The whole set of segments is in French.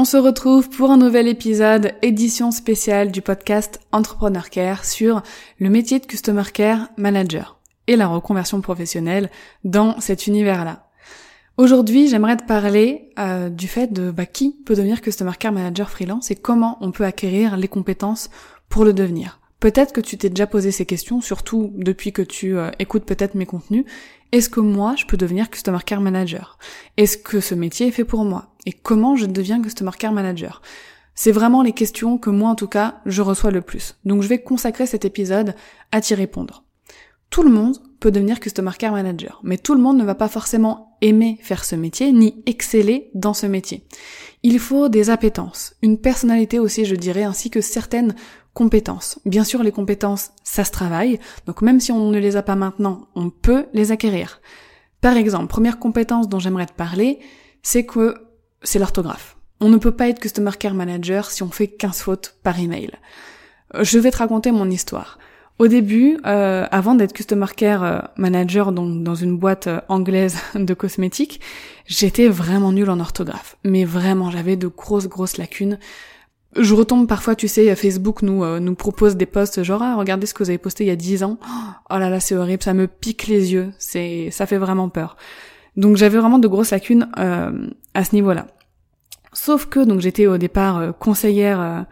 On se retrouve pour un nouvel épisode, édition spéciale du podcast Entrepreneur Care sur le métier de Customer Care Manager et la reconversion professionnelle dans cet univers-là. Aujourd'hui, j'aimerais te parler euh, du fait de bah, qui peut devenir Customer Care Manager freelance et comment on peut acquérir les compétences pour le devenir. Peut-être que tu t'es déjà posé ces questions, surtout depuis que tu euh, écoutes peut-être mes contenus. Est-ce que moi, je peux devenir Customer Care Manager? Est-ce que ce métier est fait pour moi? Et comment je deviens Customer Care Manager? C'est vraiment les questions que moi, en tout cas, je reçois le plus. Donc je vais consacrer cet épisode à t'y répondre. Tout le monde peut devenir Customer Care Manager, mais tout le monde ne va pas forcément aimer faire ce métier, ni exceller dans ce métier. Il faut des appétences, une personnalité aussi je dirais, ainsi que certaines compétences. Bien sûr les compétences, ça se travaille, donc même si on ne les a pas maintenant, on peut les acquérir. Par exemple, première compétence dont j'aimerais te parler, c'est que c'est l'orthographe. On ne peut pas être Customer Care Manager si on fait 15 fautes par email. Je vais te raconter mon histoire. Au début, euh, avant d'être Customer Care euh, Manager donc dans une boîte euh, anglaise de cosmétiques, j'étais vraiment nulle en orthographe. Mais vraiment, j'avais de grosses grosses lacunes. Je retombe parfois, tu sais, Facebook nous nous propose des posts genre ah, regardez ce que vous avez posté il y a 10 ans. Oh là là, c'est horrible, ça me pique les yeux, c'est ça fait vraiment peur. Donc j'avais vraiment de grosses lacunes à ce niveau-là. Sauf que donc j'étais au départ conseillère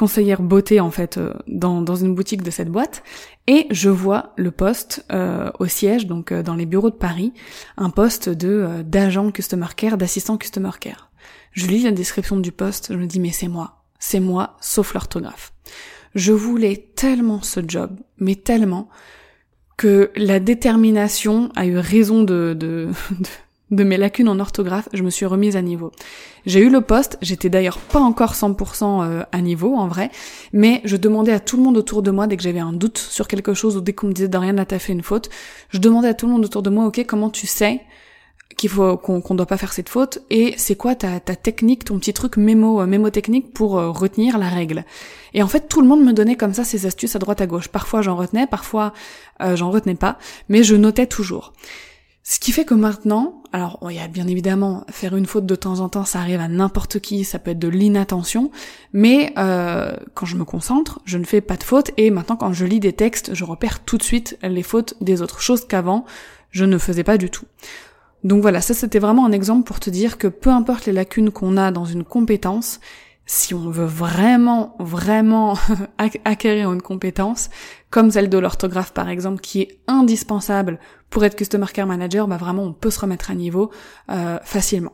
conseillère beauté en fait euh, dans, dans une boutique de cette boîte. Et je vois le poste euh, au siège donc euh, dans les bureaux de Paris un poste de d'agent customer care d'assistant customer care. Je lis la description du poste je me dis mais c'est moi. C'est moi sauf l'orthographe. Je voulais tellement ce job mais tellement que la détermination a eu raison de, de, de de mes lacunes en orthographe, je me suis remise à niveau. J'ai eu le poste, j'étais d'ailleurs pas encore 100% euh, à niveau en vrai, mais je demandais à tout le monde autour de moi dès que j'avais un doute sur quelque chose ou dès qu'on me disait Dorian là t'as fait une faute, je demandais à tout le monde autour de moi ok comment tu sais qu'il faut qu'on doit pas faire cette faute et c'est quoi ta, ta technique, ton petit truc mémo euh, mémo technique pour euh, retenir la règle? Et en fait tout le monde me donnait comme ça ses astuces à droite à gauche. Parfois j'en retenais, parfois j'en retenais pas, mais je notais toujours. Ce qui fait que maintenant, alors il y a bien évidemment faire une faute de temps en temps, ça arrive à n'importe qui, ça peut être de l'inattention, mais euh, quand je me concentre, je ne fais pas de faute et maintenant quand je lis des textes, je repère tout de suite les fautes des autres choses qu'avant je ne faisais pas du tout. Donc voilà, ça c'était vraiment un exemple pour te dire que peu importe les lacunes qu'on a dans une compétence, si on veut vraiment, vraiment acquérir une compétence, comme celle de l'orthographe par exemple, qui est indispensable pour être Customer Care Manager, bah vraiment on peut se remettre à niveau euh, facilement.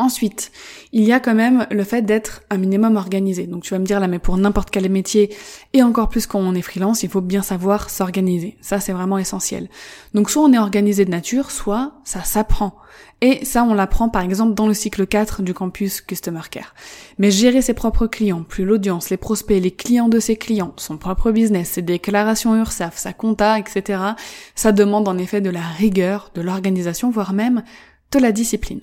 Ensuite, il y a quand même le fait d'être un minimum organisé. Donc tu vas me dire là, mais pour n'importe quel métier, et encore plus quand on est freelance, il faut bien savoir s'organiser. Ça, c'est vraiment essentiel. Donc soit on est organisé de nature, soit ça s'apprend. Et ça, on l'apprend par exemple dans le cycle 4 du campus Customer Care. Mais gérer ses propres clients, plus l'audience, les prospects, les clients de ses clients, son propre business, ses déclarations URSAF, sa compta, etc., ça demande en effet de la rigueur, de l'organisation, voire même de la discipline.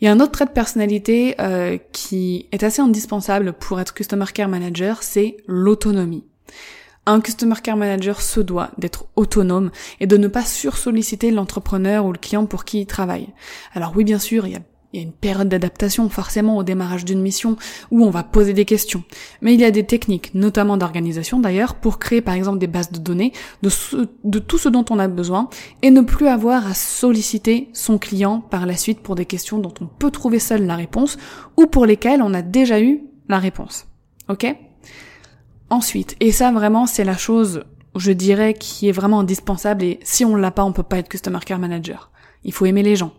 Il y a un autre trait de personnalité euh, qui est assez indispensable pour être Customer Care Manager, c'est l'autonomie. Un Customer Care Manager se doit d'être autonome et de ne pas sursolliciter l'entrepreneur ou le client pour qui il travaille. Alors oui, bien sûr, il y a il y a une période d'adaptation forcément au démarrage d'une mission où on va poser des questions. Mais il y a des techniques, notamment d'organisation d'ailleurs, pour créer par exemple des bases de données de, tout ce dont on a besoin et ne plus avoir à solliciter son client par la suite pour des questions dont on peut trouver seul la réponse ou pour lesquelles on a déjà eu la réponse. Ok? Ensuite, et ça vraiment c'est la chose, je dirais, qui est vraiment indispensable et si on l'a pas, on peut pas être Customer Care Manager. Il faut aimer les gens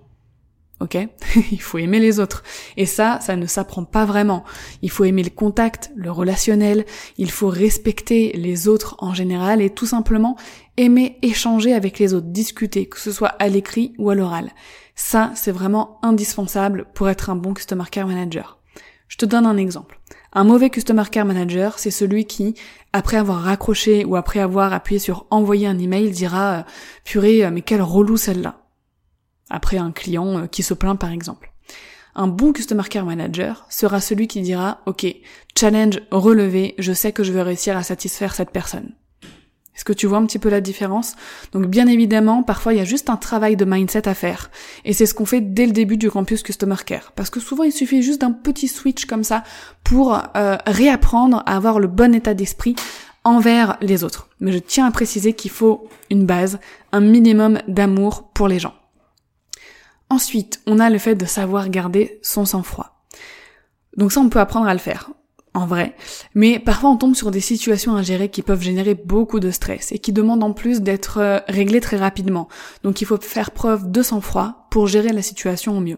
ok? Il faut aimer les autres. Et ça, ça ne s'apprend pas vraiment. Il faut aimer le contact, le relationnel, il faut respecter les autres en général et tout simplement aimer échanger avec les autres, discuter, que ce soit à l'écrit ou à l'oral. Ça, c'est vraiment indispensable pour être un bon Customer Care Manager. Je te donne un exemple. Un mauvais Customer Care Manager, c'est celui qui, après avoir raccroché ou après avoir appuyé sur envoyer un email, dira euh, purée, euh, mais quel relou celle-là après un client euh, qui se plaint par exemple. Un bon Customer Care Manager sera celui qui dira OK, challenge relevé, je sais que je vais réussir à satisfaire cette personne. Est-ce que tu vois un petit peu la différence? Donc bien évidemment, parfois il y a juste un travail de mindset à faire. Et c'est ce qu'on fait dès le début du campus Customer Care. Parce que souvent il suffit juste d'un petit switch comme ça pour euh, réapprendre à avoir le bon état d'esprit envers les autres. Mais je tiens à préciser qu'il faut une base, un minimum d'amour pour les gens. Ensuite, on a le fait de savoir garder son sang-froid. Donc ça, on peut apprendre à le faire, en vrai. Mais parfois, on tombe sur des situations à gérer qui peuvent générer beaucoup de stress et qui demandent en plus d'être euh, réglées très rapidement. Donc il faut faire preuve de sang-froid pour gérer la situation au mieux.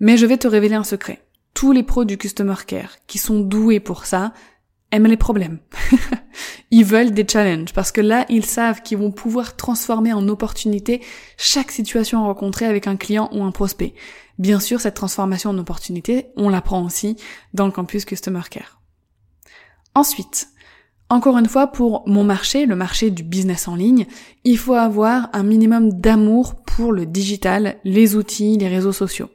Mais je vais te révéler un secret. Tous les pros du Customer Care qui sont doués pour ça aiment les problèmes. ils veulent des challenges parce que là, ils savent qu'ils vont pouvoir transformer en opportunité chaque situation rencontrée avec un client ou un prospect. Bien sûr, cette transformation en opportunité, on l'apprend aussi dans le campus Customer Care. Ensuite, encore une fois, pour mon marché, le marché du business en ligne, il faut avoir un minimum d'amour pour le digital, les outils, les réseaux sociaux.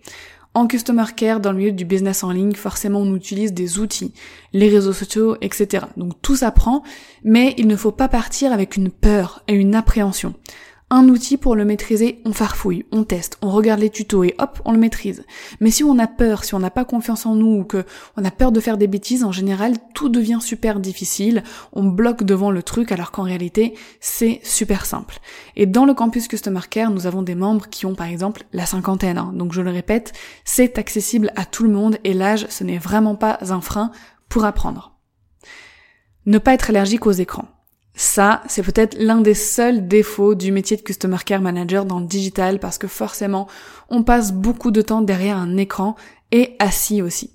En customer care, dans le milieu du business en ligne, forcément on utilise des outils, les réseaux sociaux, etc. Donc tout s'apprend, mais il ne faut pas partir avec une peur et une appréhension un outil pour le maîtriser, on farfouille, on teste, on regarde les tutos et hop, on le maîtrise. Mais si on a peur, si on n'a pas confiance en nous ou que on a peur de faire des bêtises, en général, tout devient super difficile, on bloque devant le truc alors qu'en réalité, c'est super simple. Et dans le campus Customer Care, nous avons des membres qui ont par exemple la cinquantaine. Hein. Donc je le répète, c'est accessible à tout le monde et l'âge, ce n'est vraiment pas un frein pour apprendre. Ne pas être allergique aux écrans. Ça, c'est peut-être l'un des seuls défauts du métier de Customer Care Manager dans le digital parce que forcément, on passe beaucoup de temps derrière un écran et assis aussi.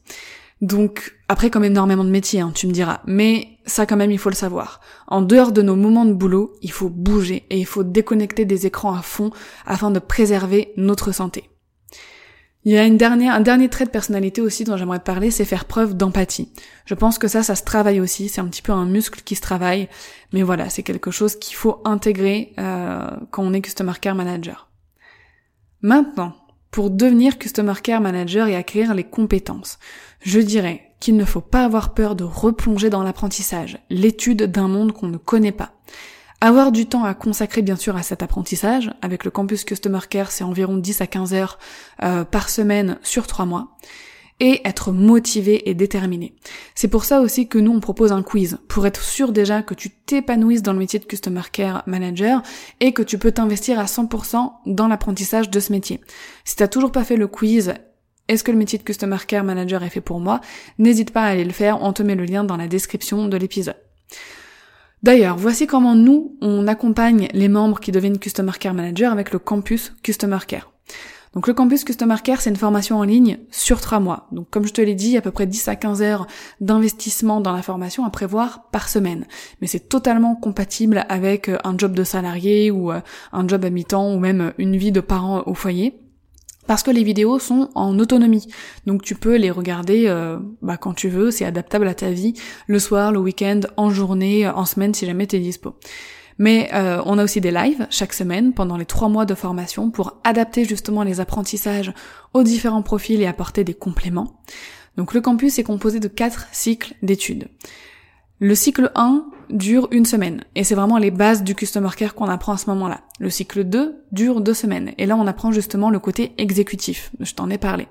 Donc, après comme énormément de métiers, hein, tu me diras, mais ça quand même il faut le savoir. En dehors de nos moments de boulot, il faut bouger et il faut déconnecter des écrans à fond afin de préserver notre santé. Il y a une dernière, un dernier trait de personnalité aussi dont j'aimerais parler, c'est faire preuve d'empathie. Je pense que ça, ça se travaille aussi, c'est un petit peu un muscle qui se travaille, mais voilà, c'est quelque chose qu'il faut intégrer euh, quand on est Customer Care Manager. Maintenant, pour devenir Customer Care Manager et acquérir les compétences, je dirais qu'il ne faut pas avoir peur de replonger dans l'apprentissage, l'étude d'un monde qu'on ne connaît pas. Avoir du temps à consacrer bien sûr à cet apprentissage, avec le campus Customer Care c'est environ 10 à 15 heures euh, par semaine sur 3 mois, et être motivé et déterminé. C'est pour ça aussi que nous on propose un quiz, pour être sûr déjà que tu t'épanouisses dans le métier de Customer Care Manager et que tu peux t'investir à 100% dans l'apprentissage de ce métier. Si t'as toujours pas fait le quiz est-ce que le métier de Customer Care Manager est fait pour moi? N'hésite pas à aller le faire, on te met le lien dans la description de l'épisode. D'ailleurs, voici comment nous, on accompagne les membres qui deviennent Customer Care Manager avec le campus Customer Care. Donc le campus Customer Care, c'est une formation en ligne sur trois mois. Donc comme je te l'ai dit, à peu près 10 à 15 heures d'investissement dans la formation à prévoir par semaine. Mais c'est totalement compatible avec euh, un job de salarié ou euh, un job à mi-temps ou même une vie de parent au foyer parce que les vidéos sont en autonomie. Donc tu peux les regarder euh, bah, quand tu veux, c'est adaptable à ta vie, le soir, le week-end, en journée, en semaine si jamais t'es dispo. Mais euh, on a aussi des lives chaque semaine pendant les trois mois de formation pour adapter justement les apprentissages aux différents profils et apporter des compléments. Donc le campus est composé de quatre cycles d'études. Le cycle 1 dure une semaine. Et c'est vraiment les bases du customer care qu'on apprend à ce moment-là. Le cycle 2 dure deux semaines. Et là on apprend justement le côté exécutif, je t'en ai parlé.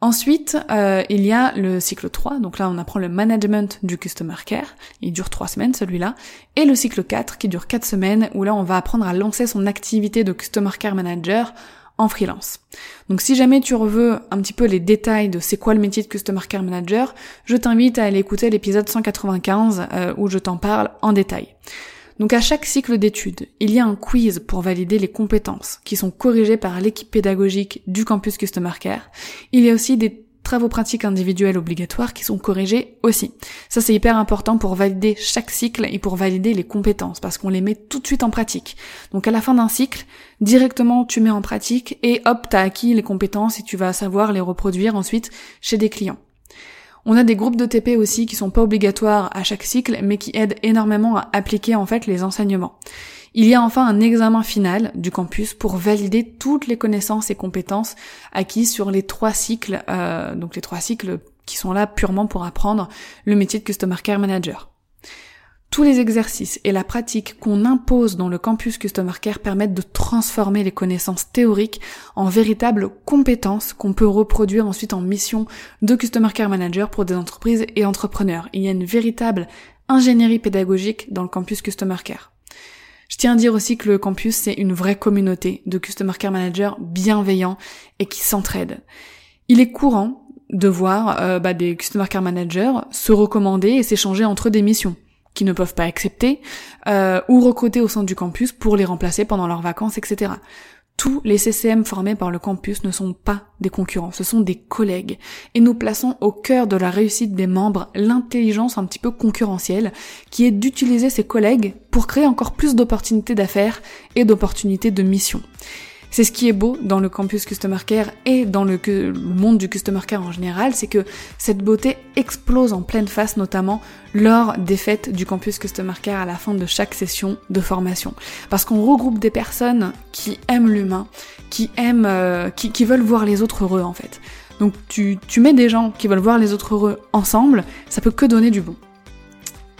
Ensuite, euh, il y a le cycle 3, donc là on apprend le management du customer care, il dure trois semaines celui-là, et le cycle 4 qui dure quatre semaines où là on va apprendre à lancer son activité de customer care manager freelance. Donc si jamais tu veux un petit peu les détails de c'est quoi le métier de Customer Care Manager, je t'invite à aller écouter l'épisode 195 euh, où je t'en parle en détail. Donc à chaque cycle d'études, il y a un quiz pour valider les compétences qui sont corrigées par l'équipe pédagogique du campus Customer Care. Il y a aussi des travaux pratiques individuels obligatoires qui sont corrigés aussi. Ça c'est hyper important pour valider chaque cycle et pour valider les compétences parce qu'on les met tout de suite en pratique. Donc à la fin d'un cycle, directement tu mets en pratique et hop, t'as acquis les compétences et tu vas savoir les reproduire ensuite chez des clients. On a des groupes de TP aussi qui sont pas obligatoires à chaque cycle mais qui aident énormément à appliquer en fait les enseignements. Il y a enfin un examen final du campus pour valider toutes les connaissances et compétences acquises sur les trois cycles, euh, donc les trois cycles qui sont là purement pour apprendre le métier de Customer Care Manager. Tous les exercices et la pratique qu'on impose dans le campus Customer Care permettent de transformer les connaissances théoriques en véritables compétences qu'on peut reproduire ensuite en mission de Customer Care Manager pour des entreprises et entrepreneurs. Il y a une véritable ingénierie pédagogique dans le campus Customer Care. Je tiens à dire aussi que le campus, c'est une vraie communauté de Customer Care Managers bienveillants et qui s'entraident. Il est courant de voir euh, bah, des Customer Care Managers se recommander et s'échanger entre des missions qui ne peuvent pas accepter, euh, ou recruter au sein du campus pour les remplacer pendant leurs vacances, etc tous les CCM formés par le campus ne sont pas des concurrents, ce sont des collègues. Et nous plaçons au cœur de la réussite des membres l'intelligence un petit peu concurrentielle, qui est d'utiliser ces collègues pour créer encore plus d'opportunités d'affaires et d'opportunités de mission. C'est ce qui est beau dans le campus Customer Care et dans le, monde du Customer Care en général, c'est que cette beauté explose en pleine face, notamment lors des fêtes du campus Customer Care à la fin de chaque session de formation. Parce qu'on regroupe des personnes qui aiment l'humain, qui aiment, euh, qui, veulent voir les autres heureux en fait. Donc tu, tu mets des gens qui veulent voir les autres heureux ensemble, ça peut que donner du bon.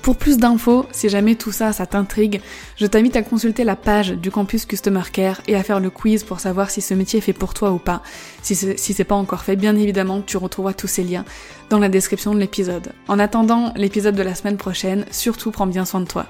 Pour plus d'infos, si jamais tout ça, ça t'intrigue, je t'invite à consulter la page du campus Customer Care et à faire le quiz pour savoir si ce métier est fait pour toi ou pas. Si c'est, si pas encore fait, bien évidemment, tu retrouveras tous ces liens dans la description de l'épisode. En attendant l'épisode de la semaine prochaine, surtout prends bien soin de toi.